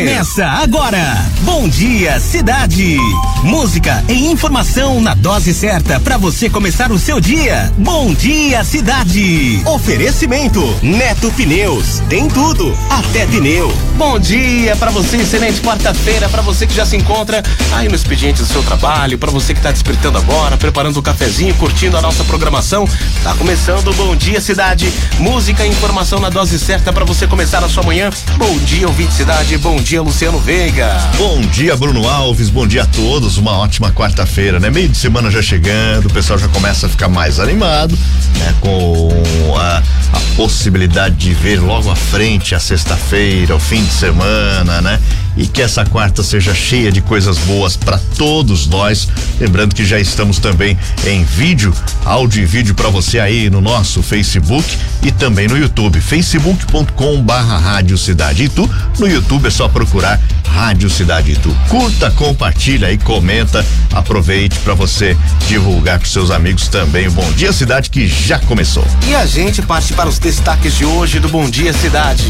Começa agora. Bom dia, cidade. Música e informação na dose certa para você começar o seu dia. Bom dia, cidade. Oferecimento Neto Pneus. Tem tudo, até pneu. Bom dia para você, excelente quarta-feira para você que já se encontra aí no expediente do seu trabalho, para você que tá despertando agora, preparando o um cafezinho, curtindo a nossa programação. Tá começando o Bom Dia Cidade. Música e informação na dose certa para você começar a sua manhã. Bom dia, ouvinte cidade. Bom dia, Luciano Veiga. Bom dia, Bruno Alves. Bom dia a todos. Uma ótima quarta-feira, né? Meio de semana já chegando, o pessoal já começa a ficar mais animado, né? Com a, a possibilidade de ver logo à frente a sexta-feira, o fim de semana, né? E que essa quarta seja cheia de coisas boas para todos nós. Lembrando que já estamos também em vídeo, áudio e vídeo para você aí no nosso Facebook e também no YouTube, facebook.com barra Rádio Cidade Itu. No YouTube é só procurar Rádio Cidade Itu. Curta, compartilha e comenta. Aproveite para você divulgar para seus amigos também o Bom Dia Cidade que já começou. E a gente parte para os destaques de hoje do Bom Dia Cidade.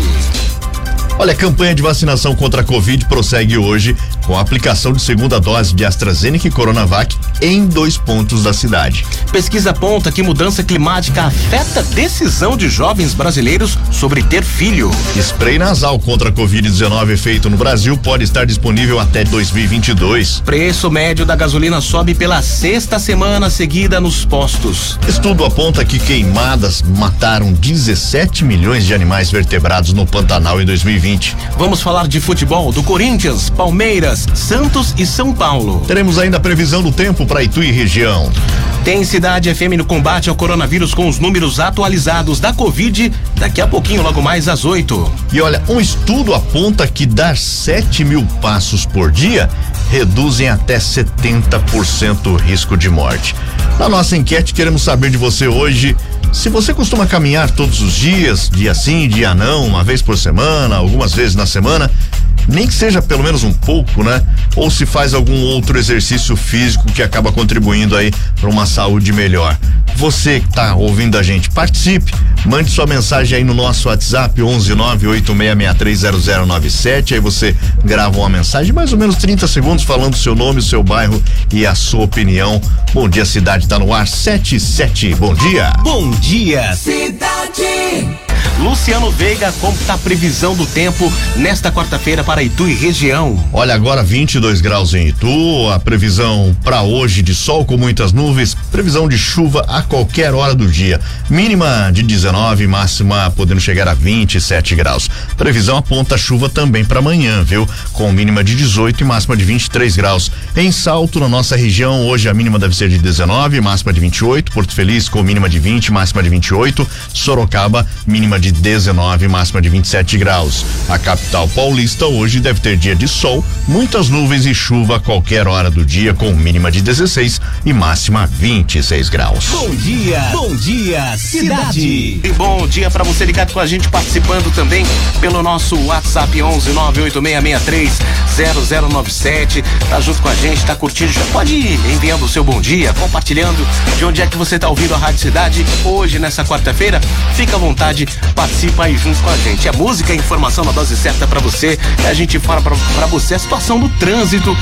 Olha, a campanha de vacinação contra a Covid prossegue hoje com a aplicação de segunda dose de AstraZeneca e Coronavac em dois pontos da cidade. Pesquisa aponta que mudança climática afeta a decisão de jovens brasileiros sobre ter filho. Spray nasal contra a Covid-19 feito no Brasil pode estar disponível até 2022. Preço médio da gasolina sobe pela sexta semana seguida nos postos. Estudo aponta que queimadas mataram 17 milhões de animais vertebrados no Pantanal em 2020. 2020. Vamos falar de futebol do Corinthians, Palmeiras, Santos e São Paulo. Teremos ainda a previsão do tempo para Itu e região. Tem Cidade FM no combate ao coronavírus com os números atualizados da Covid daqui a pouquinho, logo mais às 8. E olha, um estudo aponta que dar 7 mil passos por dia reduzem até 70% o risco de morte. Na nossa enquete, queremos saber de você hoje se você costuma caminhar todos os dias, dia sim, dia não, uma vez por semana, algumas vezes na semana, nem que seja pelo menos um pouco, né? Ou se faz algum outro exercício físico que acaba contribuindo aí para uma saúde melhor. Você que está ouvindo a gente, participe, mande sua mensagem aí no nosso WhatsApp 11986630097, aí você grava uma mensagem, mais ou menos 30 segundos falando seu nome, seu bairro e a sua opinião. Bom dia cidade, tá no ar 77. Bom dia. Bom dia cidade. Luciano Veiga, como está a previsão do tempo nesta quarta-feira para Itu e região? Olha, agora 22 graus em Itu, a previsão para hoje de sol com muitas nuvens, previsão de chuva a qualquer hora do dia. Mínima de 19, máxima podendo chegar a 27 graus. Previsão aponta chuva também para amanhã, viu? Com mínima de 18 e máxima de 23 graus. Em Salto, na nossa região, hoje a mínima deve ser de 19, máxima de 28. Porto Feliz com mínima de 20, máxima de 28. Sorocaba, mínima de 19, máxima de 27 graus. A capital paulista hoje deve ter dia de sol, muitas nuvens e chuva a qualquer hora do dia, com mínima de 16 e máxima 26 graus. Bom dia, bom dia, cidade. E bom dia para você ligado com a gente, participando também pelo nosso WhatsApp 11 98663 0097. Tá junto com a gente, tá curtindo, já pode ir enviando o seu bom dia, compartilhando de onde é que você tá ouvindo a Rádio Cidade hoje, nessa quarta-feira. Fica à vontade, participa aí junto com a gente. É música, informação na dose certa para você. A gente fala para você a situação do trânsito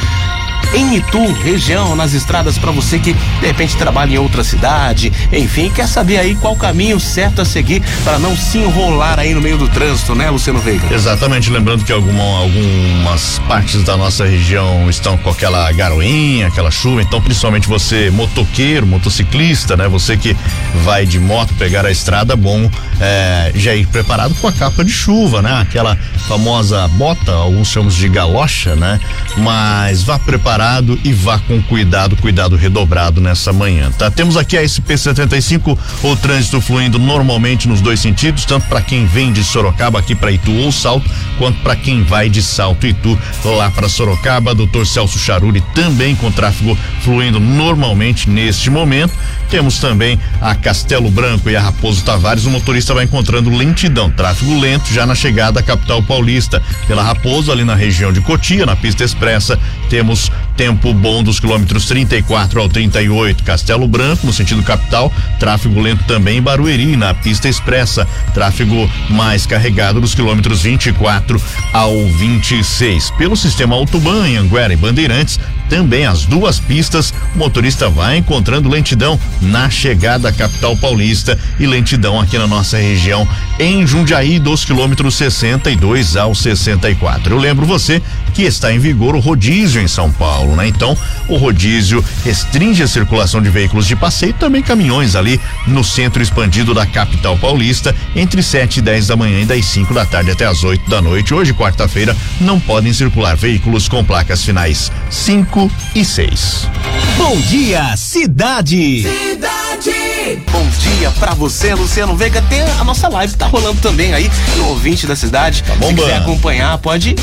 em Itu, região, nas estradas para você que de repente trabalha em outra cidade, enfim, quer saber aí qual caminho certo a seguir para não se enrolar aí no meio do trânsito, né, Luciano Veiga? Exatamente, lembrando que alguma, algumas partes da nossa região estão com aquela garoinha, aquela chuva, então principalmente você motoqueiro, motociclista, né, você que vai de moto pegar a estrada, bom é, já ir preparado com a capa de chuva, né, aquela famosa bota, alguns chamamos de galocha, né, mas vá preparado e vá com cuidado, cuidado redobrado nessa manhã, tá? Temos aqui a SP75, o trânsito fluindo normalmente nos dois sentidos, tanto para quem vem de Sorocaba aqui para Itu ou Salto, quanto para quem vai de Salto Itu lá para Sorocaba. Doutor Celso Charuri também com tráfego fluindo normalmente neste momento. Temos também a Castelo Branco e a Raposo Tavares. O motorista vai encontrando lentidão, tráfego lento já na chegada à capital paulista. Pela Raposo, ali na região de Cotia, na pista expressa, temos Tempo bom dos quilômetros 34 ao 38, Castelo Branco, no sentido capital, tráfego lento também em Barueri, na pista expressa, tráfego mais carregado dos quilômetros 24 ao 26. Pelo sistema Autoban, em Anguera e Bandeirantes, também as duas pistas, o motorista vai encontrando lentidão na chegada à capital paulista e lentidão aqui na nossa região em Jundiaí dos quilômetros 62 ao 64. Eu lembro você que está em vigor o rodízio em São Paulo, né? Então, o rodízio restringe a circulação de veículos de passeio e também caminhões ali no centro expandido da capital paulista entre 7 e 10 da manhã e das 5 da tarde até as 8 da noite. Hoje, quarta-feira, não podem circular veículos com placas finais 5 e 6. Bom dia, cidade. Cidade. Bom dia pra você, Luciano Veiga. Tem a nossa live tá rolando também aí no ouvinte da cidade. Tá bom, Se quiser acompanhar, pode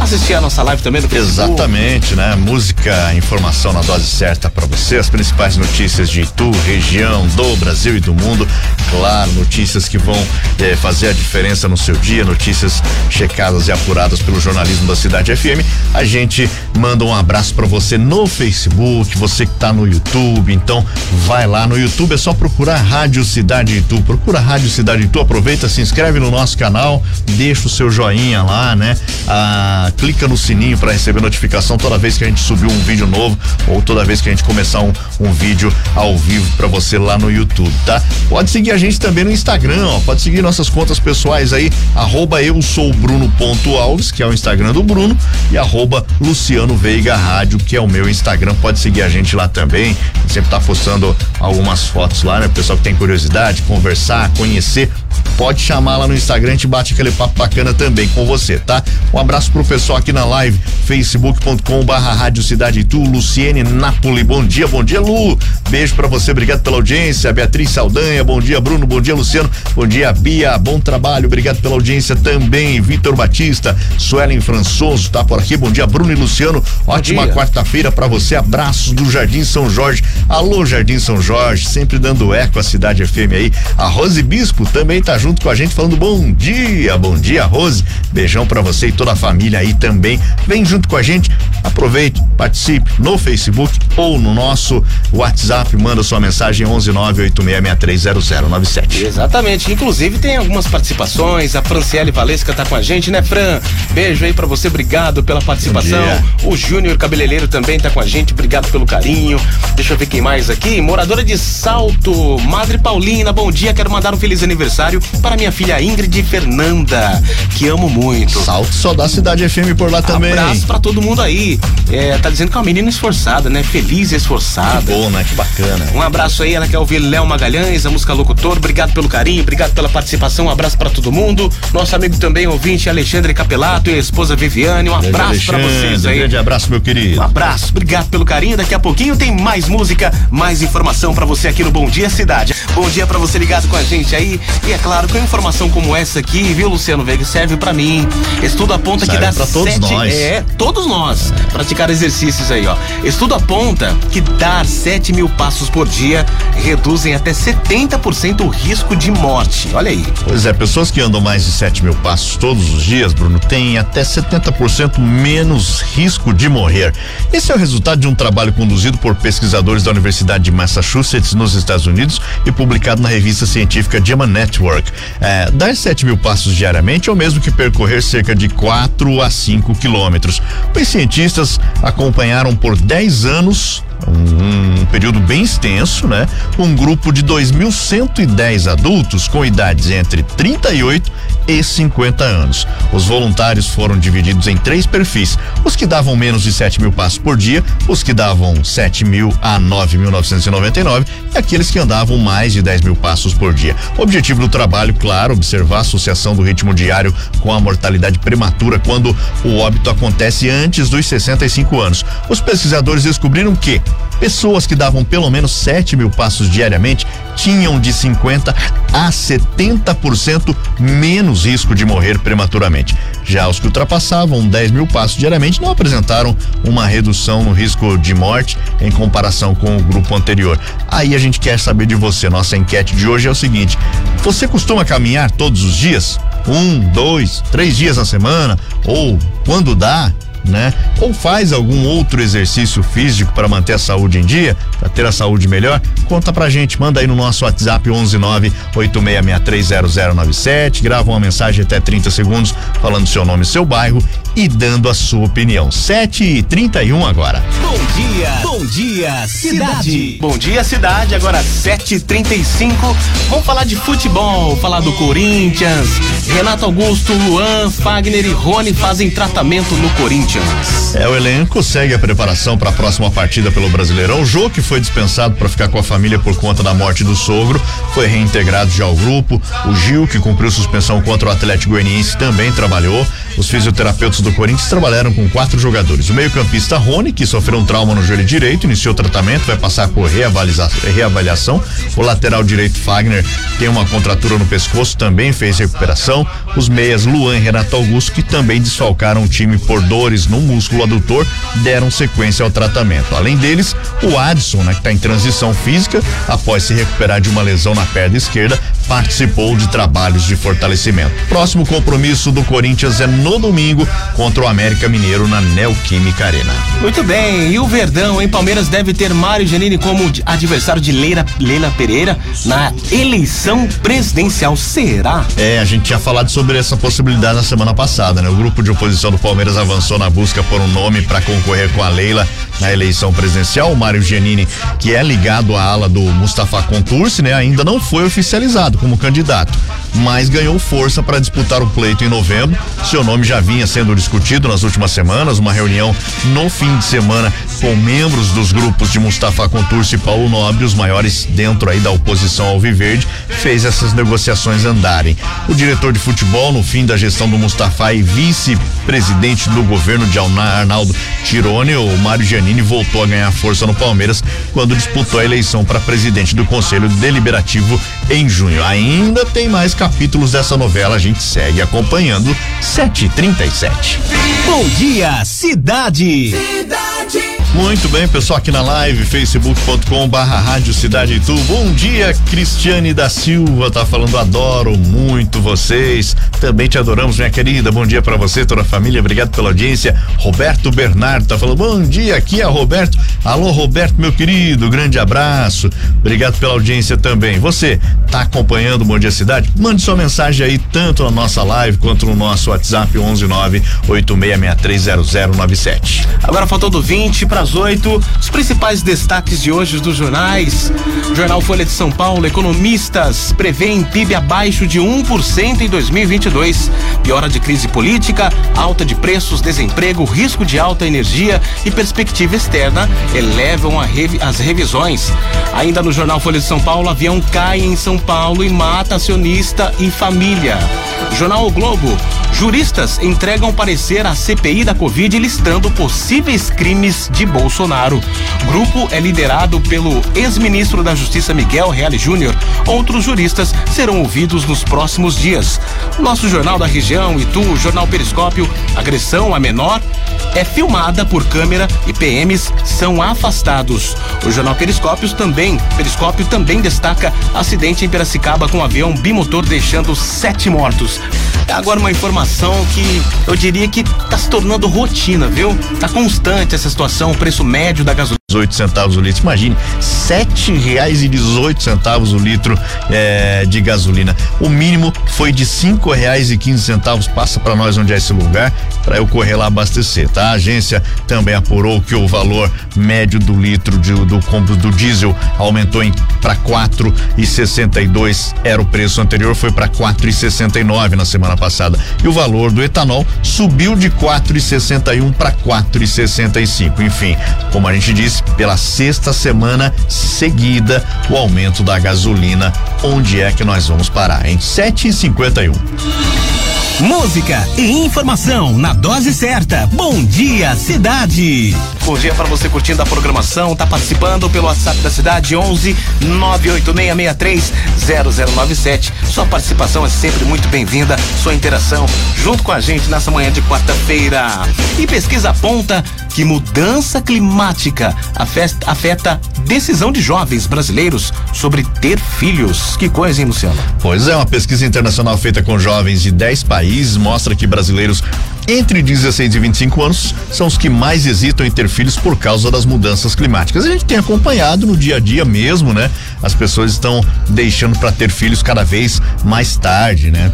assistir a nossa live também no Facebook. Exatamente, né? Música, informação na dose certa para você, as principais notícias de Itu, região, do Brasil e do mundo. Claro, notícias que vão eh, fazer a diferença no seu dia, notícias checadas e apuradas pelo jornalismo da Cidade FM. A gente manda um abraço para você no Facebook, você que tá no YouTube, então vai lá no YouTube, é só procurar Rádio Cidade Itu, procura Rádio Cidade Itu, aproveita, se inscreve no nosso canal, deixa o seu joinha lá, né? Ah, clica no sininho para receber notificação toda vez que a gente subir um vídeo novo ou toda vez que a gente começar um, um vídeo ao vivo para você lá no YouTube, tá? Pode seguir a gente também no Instagram, ó, pode seguir nossas contas pessoais aí, arroba eu sou que é o Instagram do Bruno, e arroba Luciano Veiga Rádio, que é o meu Instagram, pode seguir a gente lá também, sempre tá postando algumas fotos lá, né? Pessoal que tem curiosidade, conversar, conhecer, pode chamar lá no Instagram, a gente bate aquele papo bacana também com você, tá? Um abraço pro pessoal aqui na live, facebook.com barra Rádio Cidade Itu, Luciene Napoli, bom dia, bom dia Lu, beijo para você, obrigado pela audiência, Beatriz Saldanha, bom dia Bruno, bom dia Luciano, bom dia Bia, bom trabalho, obrigado pela audiência também, Vitor Batista, Suelen Françoso tá por aqui, bom dia Bruno e Luciano, ótima quarta-feira para você, abraços do Jardim São Jorge, alô Jardim São Jorge, sempre dando eco à Cidade FM aí, a Rose Bispo também tá junto com a gente falando bom dia, bom dia Rose, beijão para você e toda a família aí também. Vem junto com a gente, aproveite, participe no Facebook ou no nosso WhatsApp, manda sua mensagem 11986630097. Exatamente, inclusive tem algumas participações, a Franciele Valesca tá com a gente, né, Fran? Beijo aí para você, obrigado pela participação. O Júnior Cabeleireiro também tá com a gente, obrigado pelo carinho. Deixa eu ver quem mais aqui. Moradora de Salto, Madre Paulina, bom dia, quero mandar um feliz aniversário para minha filha Ingrid Fernanda, que amo muito. Salto só dá cidade FM por lá também. Abraço pra todo mundo aí. É, tá dizendo que é uma menina esforçada, né? Feliz e esforçada. Que bom, né? Que bacana. Um abraço aí, ela quer ouvir Léo Magalhães, a música Locutor. Obrigado pelo carinho, obrigado pela participação. Um abraço pra todo mundo. Nosso amigo também, ouvinte, Alexandre Capelato e a esposa Viviane. Um abraço pra vocês aí. Um grande abraço, meu querido. Um abraço, obrigado pelo carinho. Daqui a pouquinho tem mais música, mais informação pra você aqui no Bom Dia Cidade. Bom dia pra você ligado com a gente aí. E é claro, com informação como essa aqui, viu, Luciano Veiga, serve pra mim. Estudo aponta serve que dá pra todos sete, nós. É, todos nós. Praticar exercícios aí, ó. Estudo aponta que dar 7 mil passos por dia reduzem até 70% o risco de morte. Olha aí. Pois é, pessoas que andam mais de 7 mil passos todos os dias, Bruno, têm até 70% menos risco de morrer. Esse é o resultado de um trabalho conduzido por pesquisadores da Universidade de Massachusetts, nos Estados Unidos, e publicado na revista científica JAMA Network. É, dar 7 mil passos diariamente é o mesmo que percorrer cerca de 4 a 5 quilômetros. Os cientistas acompanharam por 10 anos um, um, período bem extenso, né? Um grupo de 2.110 adultos com idades entre 38 e 50 anos. Os voluntários foram divididos em três perfis: os que davam menos de 7 mil passos por dia, os que davam 7 mil a 9.999 e aqueles que andavam mais de 10 mil passos por dia. O objetivo do trabalho, claro, observar a associação do ritmo diário com a mortalidade prematura quando o óbito acontece antes dos 65 anos. Os pesquisadores descobriram que pessoas que davam pelo menos 7 mil passos diariamente tinham de 50 a 70% menos risco de morrer prematuramente. Já os que ultrapassavam 10 mil passos diariamente não apresentaram uma redução no risco de morte em comparação com o grupo anterior. Aí a gente quer saber de você. Nossa enquete de hoje é o seguinte: você costuma caminhar todos os dias? Um, dois, três dias na semana? Ou quando dá? Né? Ou faz algum outro exercício físico para manter a saúde em dia, para ter a saúde melhor? Conta pra gente, manda aí no nosso WhatsApp 11986630097, grava uma mensagem até 30 segundos falando seu nome e seu bairro e dando a sua opinião. 7 e 31 agora. Bom dia, bom dia, cidade. Bom dia, cidade. Agora 7h35. Vamos falar de futebol, falar do Corinthians. Renato Augusto, Luan, Fagner e Rony fazem tratamento no Corinthians. É, o elenco segue a preparação para a próxima partida pelo Brasileirão. O Jô, que foi dispensado para ficar com a família por conta da morte do sogro, foi reintegrado já ao grupo. O Gil, que cumpriu suspensão contra o Atlético Goianiense, também trabalhou. Os fisioterapeutas do Corinthians trabalharam com quatro jogadores. O meio-campista Rony, que sofreu um trauma no joelho direito, iniciou o tratamento, vai passar por reavaliação. O lateral direito Fagner tem uma contratura no pescoço, também fez recuperação. Os meias Luan e Renato Augusto, que também desfalcaram o time por dores no músculo adutor, deram sequência ao tratamento. Além deles, o Adson, né, que está em transição física, após se recuperar de uma lesão na perna esquerda, participou de trabalhos de fortalecimento. Próximo compromisso do Corinthians é no domingo contra o América Mineiro na Neoquímica Arena. Muito bem, e o Verdão em Palmeiras deve ter Mário Janine como adversário de Leila, Leila Pereira na eleição presidencial. Será? É, a gente tinha falado sobre essa possibilidade na semana passada, né? O grupo de oposição do Palmeiras avançou na busca por um nome para concorrer com a Leila na eleição presidencial. O Mário Giannini, que é ligado à ala do Mustafa Contursi, né? Ainda não foi oficializado como candidato, mas ganhou força para disputar o pleito em novembro. Seu nome já vinha sendo discutido nas últimas semanas, uma reunião no fim de semana com membros dos grupos de Mustafa Contursi e Paulo Nobre, os maiores dentro aí da oposição ao Viverde, fez essas negociações andarem. O diretor de futebol, no fim da gestão do Mustafa e vice-presidente do governo de Arnaldo Tirone, o Mário Giannini voltou a ganhar força no Palmeiras quando disputou a eleição para presidente do Conselho Deliberativo em junho. Ainda tem mais capítulos dessa novela, a gente segue acompanhando. 737. Bom dia, cidade. Cidade. Muito bem, pessoal, aqui na live, facebook.com barra Rádio Cidade Itu. Bom dia, Cristiane da Silva, tá falando, adoro muito vocês. Também te adoramos, minha querida. Bom dia para você, toda a família. Obrigado pela audiência. Roberto Bernardo tá falando, bom dia, aqui é Roberto. Alô, Roberto, meu querido, grande abraço. Obrigado pela audiência também. Você tá acompanhando o Bom Dia Cidade? Mande sua mensagem aí, tanto na nossa live quanto no nosso WhatsApp 119 86630097. Agora faltando 20 para às 8. Os principais destaques de hoje dos jornais. Jornal Folha de São Paulo, economistas prevêem PIB abaixo de 1% em 2022. Piora de crise política, alta de preços, desemprego, risco de alta energia e perspectiva externa elevam revi as revisões. Ainda no jornal Folha de São Paulo, avião cai em São Paulo e mata acionista e família. Jornal o Globo, juristas entregam parecer à CPI da Covid listando possíveis crimes de Bolsonaro. Grupo é liderado pelo ex-ministro da Justiça Miguel Reale Júnior. Outros juristas serão ouvidos nos próximos dias. Nosso jornal da região, Itu, jornal Periscópio, agressão a menor é filmada por câmera e PMs são afastados. O jornal Periscópios também, Periscópio também destaca acidente em Piracicaba com um avião bimotor deixando sete mortos. Agora uma informação que eu diria que está se tornando rotina, viu? Tá constante essa situação, o preço médio da gasolina 18 centavos o litro. Imagine, sete reais e dezoito centavos o litro eh, de gasolina. O mínimo foi de cinco reais e quinze centavos. Passa para nós onde é esse lugar para eu correr lá abastecer, tá? A agência também apurou que o valor médio do litro de, do compro do diesel aumentou para quatro e sessenta e dois. Era o preço anterior, foi para quatro e sessenta e nove na semana passada. E o valor do etanol subiu de quatro e sessenta e um para quatro e sessenta e cinco. Enfim, como a gente disse, pela sexta semana seguida o aumento da gasolina. Onde é que nós vamos parar? Em 7,51. Música e informação na dose certa. Bom dia, cidade. Bom dia para você curtindo a programação. Tá participando pelo WhatsApp da cidade 11 98663 0097. Sua participação é sempre muito bem-vinda. Sua interação junto com a gente nessa manhã de quarta-feira. E pesquisa aponta que mudança climática afeta, afeta decisão de jovens brasileiros sobre ter filhos. Que coisa, hein, Luciano? Pois é, uma pesquisa internacional feita com jovens de 10 países mostra que brasileiros entre 16 e 25 anos são os que mais hesitam em ter filhos por causa das mudanças climáticas. A gente tem acompanhado no dia a dia mesmo, né? As pessoas estão deixando para ter filhos cada vez mais tarde, né?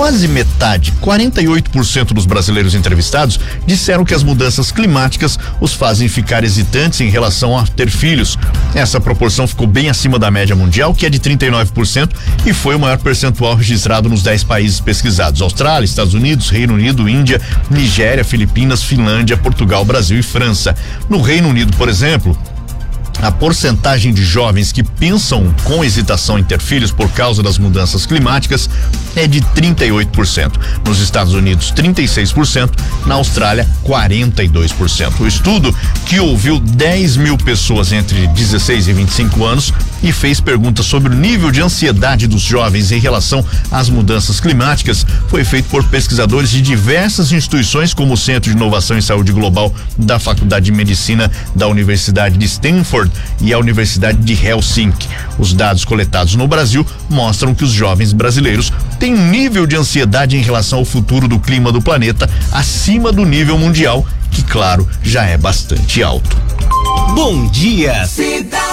Quase metade, 48% dos brasileiros entrevistados disseram que as mudanças climáticas os fazem ficar hesitantes em relação a ter filhos. Essa proporção ficou bem acima da média mundial, que é de 39%, e foi o maior percentual registrado nos 10 países pesquisados: Austrália, Estados Unidos, Reino Unido, Índia, Nigéria, Filipinas, Finlândia, Portugal, Brasil e França. No Reino Unido, por exemplo, a porcentagem de jovens que pensam com hesitação em ter filhos por causa das mudanças climáticas é de 38%. Nos Estados Unidos, 36%. Na Austrália, 42%. O estudo, que ouviu 10 mil pessoas entre 16 e 25 anos e fez perguntas sobre o nível de ansiedade dos jovens em relação às mudanças climáticas, foi feito por pesquisadores de diversas instituições, como o Centro de Inovação em Saúde Global da Faculdade de Medicina da Universidade de Stanford e a Universidade de Helsinki. Os dados coletados no Brasil mostram que os jovens brasileiros têm um nível de ansiedade em relação ao futuro do clima do planeta acima do nível mundial, que, claro, já é bastante alto. Bom dia, cidade.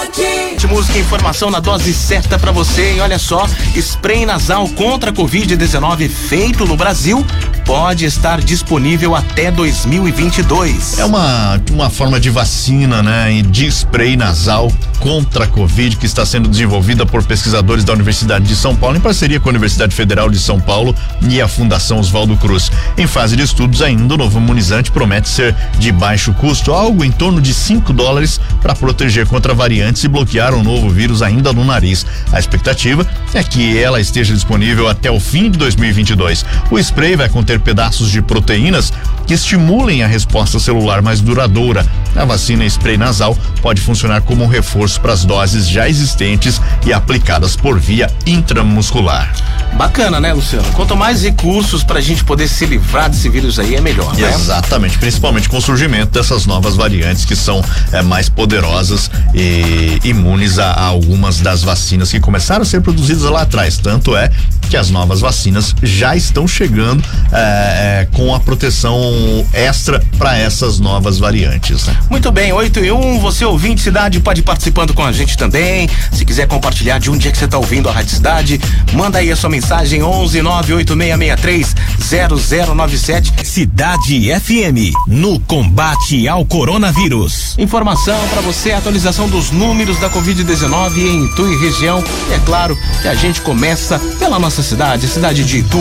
Música e informação na dose certa para você. E olha só, spray nasal contra a Covid-19 feito no Brasil pode estar disponível até 2022. É uma, uma forma de vacina, né? De spray nasal contra a Covid que está sendo desenvolvida por pesquisadores da Universidade de São Paulo em parceria com a Universidade Federal de São Paulo e a Fundação Oswaldo Cruz. Em fase de estudos ainda, o novo imunizante promete ser de baixo custo, algo em torno de 5 dólares para proteger contra variantes e bloquear o novo vírus ainda no nariz. A expectativa é que ela esteja disponível até o fim de 2022. O spray vai conter pedaços de proteínas que estimulem a resposta celular mais duradoura. A vacina spray nasal pode funcionar como um reforço para as doses já existentes e aplicadas por via intramuscular. Bacana, né, Luciano? Quanto mais recursos para a gente poder se livrar desse vírus aí, é melhor, né? Exatamente, principalmente com o surgimento dessas novas variantes que são é, mais poderosas e imunes a, a algumas das vacinas que começaram a ser produzidas lá atrás. Tanto é que as novas vacinas já estão chegando é, é, com a proteção extra para essas novas variantes. Né? Muito bem, 8 e 1, um, você ouvinte cidade pode ir participando com a gente também. Se quiser compartilhar de um dia que você está ouvindo a Rádio Cidade, manda aí a sua mensagem 11 98663 0097. Cidade FM, no combate ao coronavírus. Informação para você, atualização dos números da Covid-19 em Itu e região. E é claro que a gente começa pela nossa cidade, a cidade de Itu.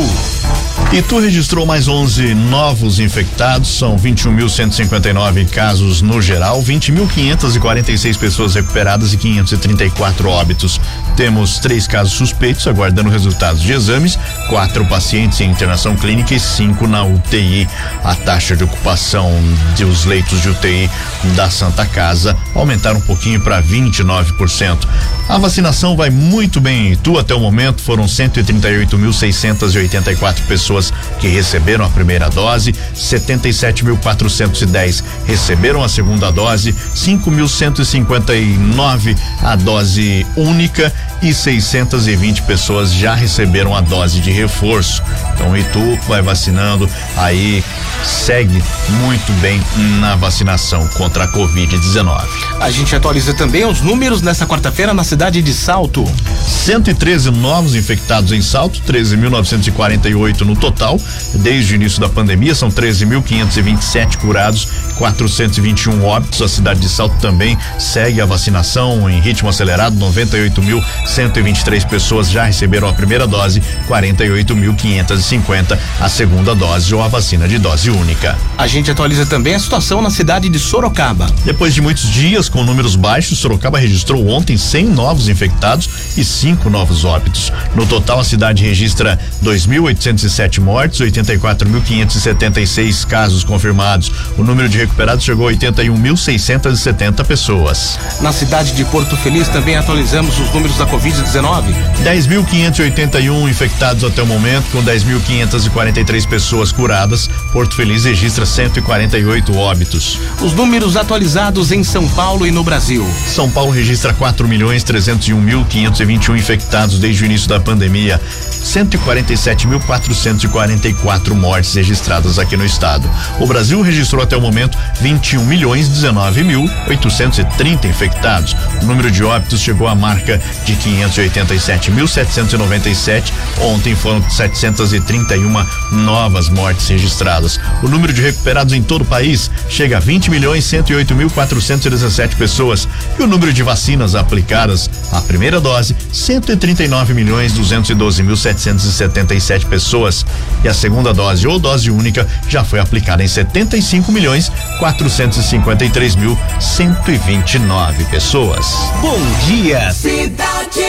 Itu registrou mais 11 novos infectados, são 21.159 casos no geral, 20.546 pessoas recuperadas e 534 óbitos. Temos três casos suspeitos, aguardando resultados de exames, quatro pacientes em internação clínica e cinco na UTI. A taxa de ocupação dos leitos de UTI da Santa Casa aumentaram um pouquinho para 29%. A vacinação vai muito bem em Itu até o momento, foram 138.684 pessoas pessoas que receberam a primeira dose, 77.410 receberam a segunda dose, 5.159 a dose única e 620 pessoas já receberam a dose de reforço. Então o Itu vai vacinando, aí segue muito bem na vacinação contra a Covid-19. A gente atualiza também os números nessa quarta-feira na cidade de Salto. 113 novos infectados em Salto, 13.948 no total. Desde o início da pandemia, são 13.527 curados, 421 óbitos. A cidade de Salto também segue a vacinação em ritmo acelerado, 98.123 pessoas já receberam a primeira dose, 48.550 a segunda dose ou a vacina de dose única. A gente atualiza também a situação na cidade de Sorocaba. Depois de muitos dias com números baixos, Sorocaba registrou ontem 100 novos infectados e cinco novos óbitos. No total, a cidade registra 2.807 mortes, 84.576 casos confirmados. O número de recuperados chegou a 81.670 pessoas. Na cidade de Porto Feliz também atualizamos os números da Covid-19. 10.581 infectados até o momento, com 10.543 pessoas curadas. Porto Feliz registra 148 óbitos. Os números atualizados em São Paulo e no Brasil. São Paulo registra 4 milhões 301 mil 521 infectados desde o início da pandemia. 147.444 mortes registradas aqui no estado. O Brasil registrou até o momento 21 milhões 19 mil 830 infectados. O número de óbitos chegou à marca de 587.797. Ontem foram 731 novas mortes registradas. O número de recuperados em todo o país chega a 20 milhões 108 mil 417 pessoas e o número de vacinas aplicadas a primeira dose 139 milhões 212 mil 777 pessoas e a segunda dose ou dose única já foi aplicada em 75 milhões 453 mil 129 pessoas. Bom dia, cidade.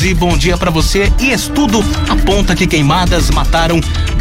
E bom dia para você. E estudo aponta que queimadas mataram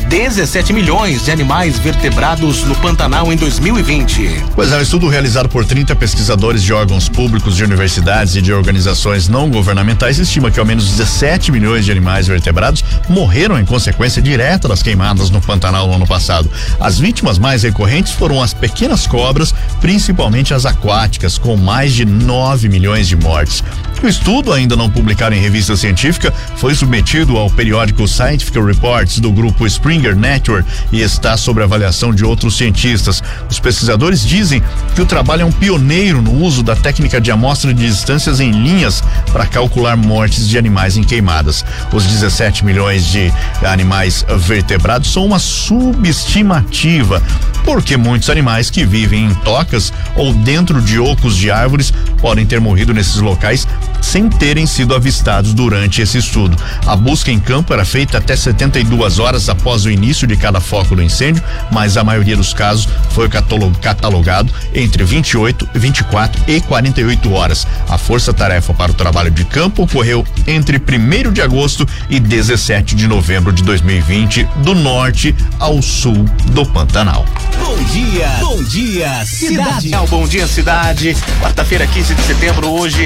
17 milhões de animais vertebrados no Pantanal em 2020. Pois é, um estudo realizado por 30 pesquisadores de órgãos públicos, de universidades e de organizações não governamentais estima que ao menos 17 milhões de animais vertebrados morreram em consequência direta das queimadas no Pantanal no ano passado. As vítimas mais recorrentes foram as pequenas cobras, principalmente as aquáticas, com mais de 9 milhões de mortes. O estudo, ainda não publicado em revista científica, foi submetido ao periódico Scientific Reports do grupo Springer Network e está sob avaliação de outros cientistas. Os pesquisadores dizem que o trabalho é um pioneiro no uso da técnica de amostra de distâncias em linhas para calcular mortes de animais em queimadas. Os 17 milhões de animais vertebrados são uma subestimativa, porque muitos animais que vivem em tocas ou dentro de ocos de árvores podem ter morrido nesses locais sem terem sido avistados durante esse estudo. A busca em campo era feita até 72 horas após o início de cada foco do incêndio, mas a maioria dos casos foi catalogado entre 28, 24 e 48 horas. A força-tarefa para o trabalho de campo ocorreu entre 1 de agosto e 17 de novembro de 2020, do norte ao sul do Pantanal. Bom dia, bom dia, cidade. Bom dia, cidade. Quarta-feira, 15 de setembro, hoje.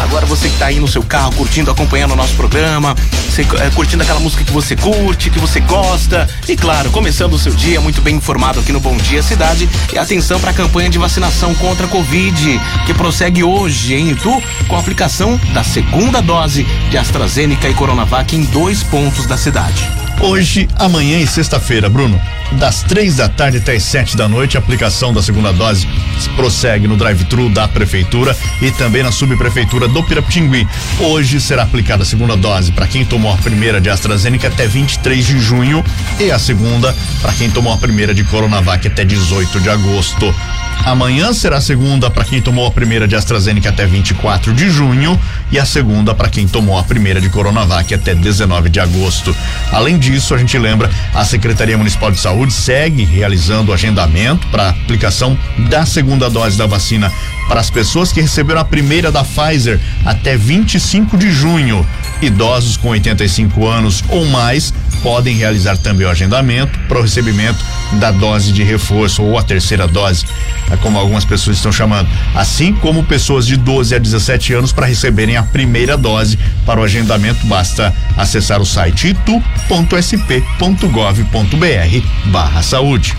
Agora você que tá aí no seu carro curtindo, acompanhando o nosso programa, você, é, curtindo aquela música que você curte, que você gosta. E claro, começando o seu dia muito bem informado aqui no Bom Dia Cidade. E atenção para a campanha de vacinação contra a Covid, que prossegue hoje em Itu com a aplicação da segunda dose de AstraZeneca e Coronavac em dois pontos da cidade. Hoje, amanhã e sexta-feira, Bruno, das três da tarde até as sete da noite, a aplicação da segunda dose prossegue no drive-thru da prefeitura e também na subprefeitura do Pirapitingui. Hoje será aplicada a segunda dose para quem tomou a primeira de AstraZeneca até 23 de junho e a segunda para quem tomou a primeira de Coronavac até 18 de agosto. Amanhã será a segunda para quem tomou a primeira de AstraZeneca até 24 de junho e a segunda para quem tomou a primeira de Coronavac até 19 de agosto. Além disso, a gente lembra, a Secretaria Municipal de Saúde segue realizando o agendamento para aplicação da segunda dose da vacina para as pessoas que receberam a primeira da Pfizer até 25 de junho. Idosos com 85 anos ou mais podem realizar também o agendamento para o recebimento da dose de reforço ou a terceira dose, é como algumas pessoas estão chamando, assim como pessoas de 12 a 17 anos para receberem a primeira dose. Para o agendamento, basta acessar o site itu.sp.gov.br/barra saúde.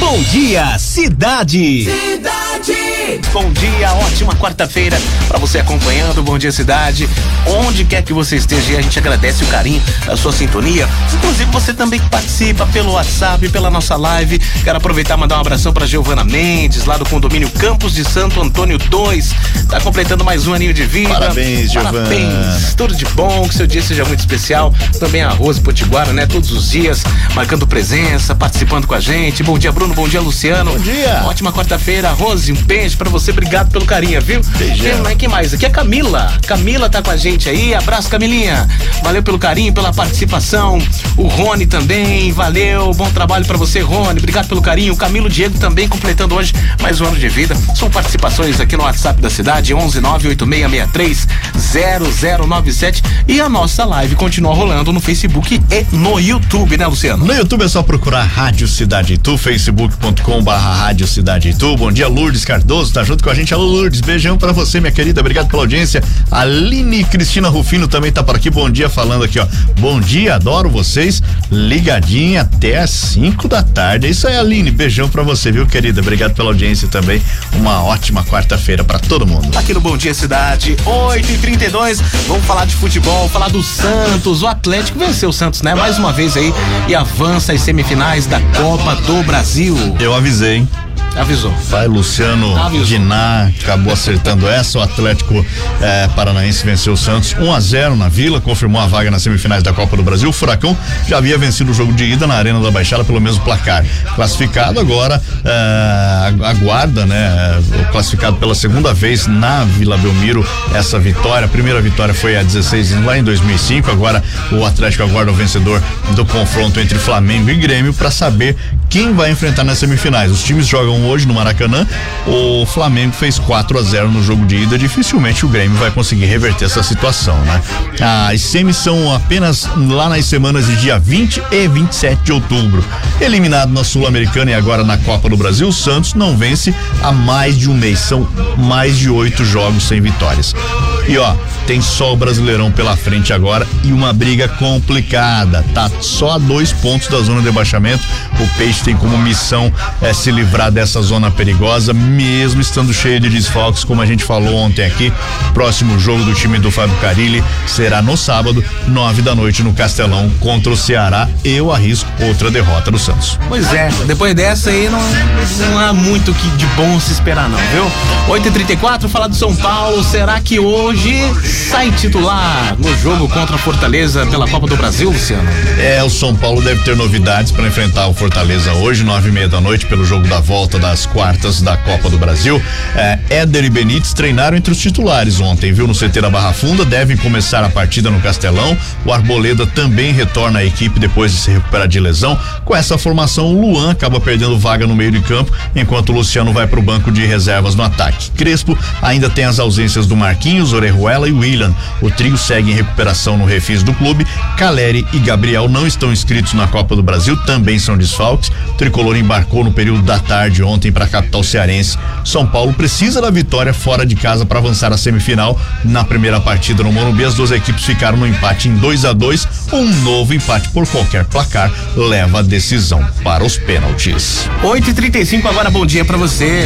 Bom dia, cidade. Cidade. Bom dia, ótima quarta-feira para você acompanhando Bom Dia Cidade. Onde quer que você esteja, a gente agradece o carinho, a sua sintonia. Inclusive você também que participa pelo WhatsApp, pela nossa live. Quero aproveitar e mandar um abração para Giovana Mendes, lá do condomínio Campos de Santo Antônio 2. Tá completando mais um aninho de vida. Parabéns, Giovana. Parabéns. Tudo de bom, que seu dia seja muito especial. Também a Rose Potiguara, né? Todos os dias marcando presença, participando com a gente. Bom dia, Bruno. Bom dia, Luciano. Bom dia. Ótima quarta-feira. Rose, um beijo para você. Obrigado pelo carinho, viu? Beijão. Quem, quem mais? Aqui é a Camila. Camila tá com a gente aí. Abraço, Camilinha. Valeu pelo carinho, pela participação. O Rony também. Valeu. Bom trabalho para você, Rony. Obrigado pelo carinho. O Camilo Diego também completando hoje mais um ano de vida. São participações aqui no WhatsApp da cidade, 11986630097 e a nossa live continua rolando no Facebook e no YouTube, né, Luciano? No YouTube é só procurar Rádio Cidade Itu, facebook.com barra Rádio Cidade Itu. Bom dia, Lourdes Cardoso. Tá junto com a gente. Alô, Lourdes, beijão para você, minha querida. Obrigado pela audiência. Aline Cristina Rufino também tá por aqui. Bom dia, falando aqui, ó. Bom dia, adoro vocês. Ligadinha até às 5 da tarde. É isso aí, Aline. Beijão para você, viu, querida? Obrigado pela audiência também. Uma ótima quarta-feira para todo mundo. Aqui no Bom Dia Cidade, 8 e 32 Vamos falar de futebol, falar do Santos. O Atlético venceu o Santos, né? Mais uma vez aí e avança às semifinais da Copa do Brasil. Eu avisei, hein? Avisou. Pai Luciano Avisou. Diná acabou acertando essa. O Atlético eh, Paranaense venceu o Santos 1 a 0 na Vila, confirmou a vaga nas semifinais da Copa do Brasil. O Furacão já havia vencido o jogo de ida na Arena da Baixada pelo mesmo placar. Classificado agora, eh, aguarda, né? eh, Classificado pela segunda vez na Vila Belmiro essa vitória. A primeira vitória foi a 16 lá em 2005. Agora o Atlético aguarda o vencedor do confronto entre Flamengo e Grêmio para saber quem vai enfrentar nas semifinais. Os times jogam hoje no Maracanã. O Flamengo fez 4 a 0 no jogo de ida. Dificilmente o Grêmio vai conseguir reverter essa situação, né? As semis são apenas lá nas semanas de dia 20 e 27 de outubro. Eliminado na Sul-Americana e agora na Copa do Brasil, o Santos não vence há mais de um mês. São mais de oito jogos sem vitórias. E ó, tem só o Brasileirão pela frente agora e uma briga complicada. Tá só a dois pontos da zona de rebaixamento. O Peixe tem como missão é se livrar dessa zona perigosa, mesmo estando cheio de desfalques, como a gente falou ontem aqui. Próximo jogo do time do Fábio Carilli será no sábado, nove da noite, no Castelão, contra o Ceará. Eu arrisco outra derrota do Santos. Pois é, depois dessa aí não, não há muito que de bom se esperar não, viu? 8h34, falar do São Paulo, será que hoje sai titular no jogo contra a Fortaleza pela Copa do Brasil, Luciano? É, o São Paulo deve ter novidades para enfrentar o Fortaleza hoje, nove e meia da noite, pelo jogo da volta das quartas da Copa do Brasil. É, Éder e Benítez treinaram entre os titulares ontem, viu? No CT da Barra Funda, devem começar a partida no Castelão. O Arboleda também retorna à equipe depois de se recuperar de lesão. Com essa formação, o Luan acaba perdendo vaga no meio de campo, enquanto o Luciano vai para o banco de reservas no ataque. Crespo ainda tem as ausências do Marquinhos, Orejuela e William. O trio segue em recuperação no refis do clube. Caleri e Gabriel não estão inscritos na Copa do Brasil, também são desfalques. O tricolor embarcou no período da tarde ontem para a capital cearense. São Paulo precisa da vitória fora de casa para avançar à semifinal. Na primeira partida no Morumbi, as duas equipes ficaram no empate em 2 a 2 Um novo empate por qualquer placar leva a decisão para os pênaltis. 8h35, agora bom dia pra você.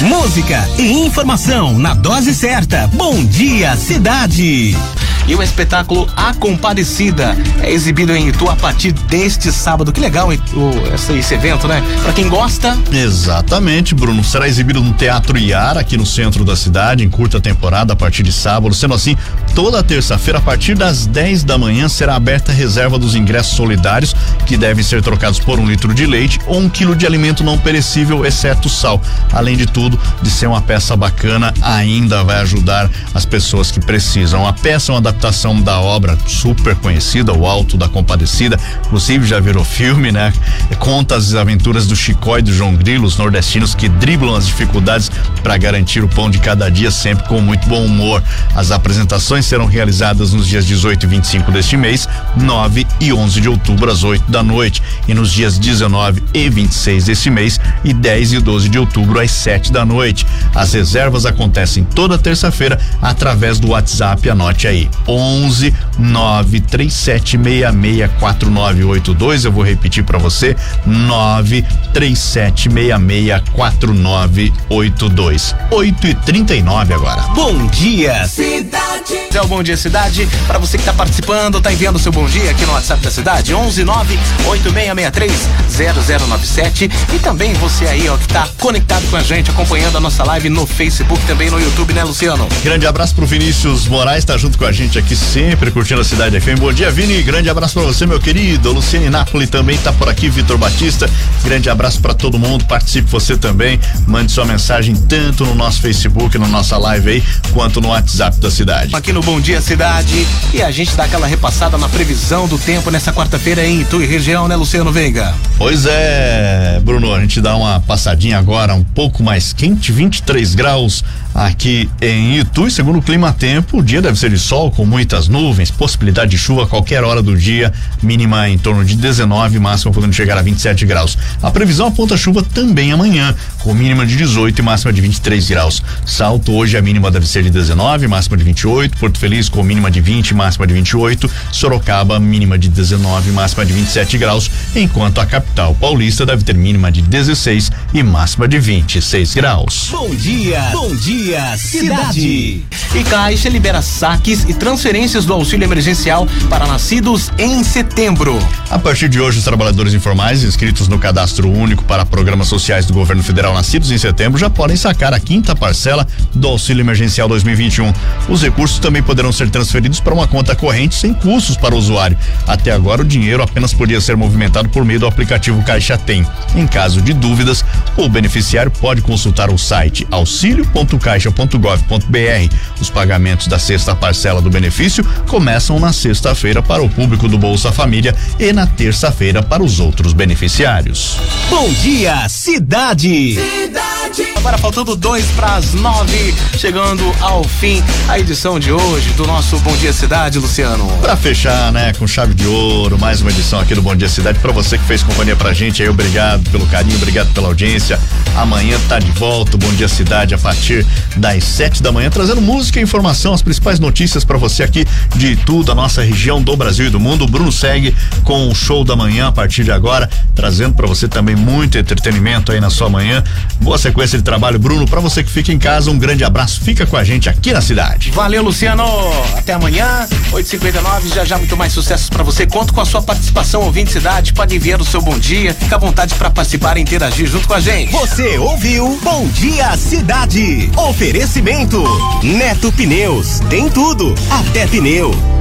Música e informação na dose certa. Bom dia, cidade. E o espetáculo A Comparecida é exibido em Itu a partir deste sábado. Que legal o- esse, esse evento, né? Pra quem gosta, Exatamente, Bruno. Será exibido no Teatro Iar, aqui no centro da cidade, em curta temporada, a partir de sábado. Sendo assim, toda terça-feira, a partir das 10 da manhã, será aberta a reserva dos ingressos solidários, que devem ser trocados por um litro de leite ou um quilo de alimento não perecível, exceto sal. Além de tudo, de ser uma peça bacana, ainda vai ajudar as pessoas que precisam. A peça é uma adaptação da obra super conhecida, O Alto da Compadecida, inclusive já virou filme, né? Conta as aventuras do Chicó e do João Grilo, os nordestinos que driblam as dificuldades para garantir o pão de cada dia, sempre com muito bom humor. As apresentações serão realizadas nos dias 18 e 25 deste mês, 9 e 11 de outubro, às 8 da noite, e nos dias 19 e 26 deste mês, e 10 e 12 de outubro, às 7 da noite. As reservas acontecem toda terça-feira através do WhatsApp, anote aí: 11 937664982. Eu vou repetir para você: 937664982. 8 e 39 agora. Bom dia, é o Bom Dia Cidade. Pra você que tá participando, tá enviando o seu bom dia aqui no WhatsApp da cidade, 11986630097. E também você aí, ó, que tá conectado com a gente, acompanhando a nossa live no Facebook, também no YouTube, né, Luciano? Grande abraço pro Vinícius Moraes, tá junto com a gente aqui sempre, curtindo a Cidade FM. Bom dia, Vini. Grande abraço pra você, meu querido. Luciane Napoli também tá por aqui, Vitor Batista. Grande abraço pra todo mundo. Participe você também. Mande sua mensagem tanto no nosso Facebook, na nossa live aí, quanto no WhatsApp da cidade. Aqui no Bom Dia Cidade. E a gente dá aquela repassada na previsão do tempo nessa quarta-feira em Itu e região, né, Luciano Veiga? Pois é, Bruno, a gente dá uma passadinha agora um pouco mais quente, 23 graus aqui em Itu. E segundo o clima tempo, o dia deve ser de sol com muitas nuvens. possibilidade de chuva a qualquer hora do dia, mínima em torno de 19, máxima podendo chegar a 27 graus. A previsão aponta chuva também amanhã, com mínima de 18 e máxima de 23 graus. Salto hoje a mínima deve ser de 19, máxima de 28. Porto Feliz com mínima de 20, máxima de 28. Sorocaba, mínima de 19, máxima de 27 graus. Enquanto a capital paulista deve ter mínima de 16 e máxima de 26 graus. Bom dia, bom dia, cidade. E Caixa libera saques e transferências do auxílio emergencial para nascidos em setembro. A partir de hoje, os trabalhadores informais inscritos no cadastro único para programas sociais do governo federal nascidos em setembro já podem sacar a quinta parcela do auxílio emergencial 2021. Os recursos também poderão ser transferidos para uma conta corrente sem custos para o usuário. Até agora, o dinheiro apenas podia ser movimentado por meio do aplicativo Caixa Tem. Em caso de dúvidas, o beneficiário pode consultar o site auxilio.caixa.gov.br. Os pagamentos da sexta parcela do benefício começam na sexta-feira para o público do Bolsa Família e na terça-feira para os outros beneficiários. Bom dia, cidade. Agora faltando dois para as nove, chegando ao fim a edição de hoje do nosso Bom Dia Cidade, Luciano. Para fechar, né, com chave de ouro, mais uma edição aqui do Bom Dia Cidade. Para você que fez companhia pra gente aí, obrigado pelo carinho, obrigado pela audiência. Amanhã tá de volta o Bom Dia Cidade a partir das sete da manhã, trazendo música e informação, as principais notícias para você aqui de tudo, a nossa região do Brasil e do mundo. O Bruno segue com o show da manhã a partir de agora, trazendo para você também muito entretenimento aí na sua manhã. Boa sequência de trabalho, Bruno. Para você que fica em casa, um grande abraço. Fica com a gente aqui na cidade. Valeu, Luciano. Até amanhã, 8h59. Já já muito mais sucessos para você. Conto com a sua participação, ouvinte cidade. Pode enviar o seu bom dia. Fica à vontade para participar e interagir junto com a gente. Você ouviu Bom Dia Cidade. Oferecimento Neto Pneus. Tem tudo, até pneu.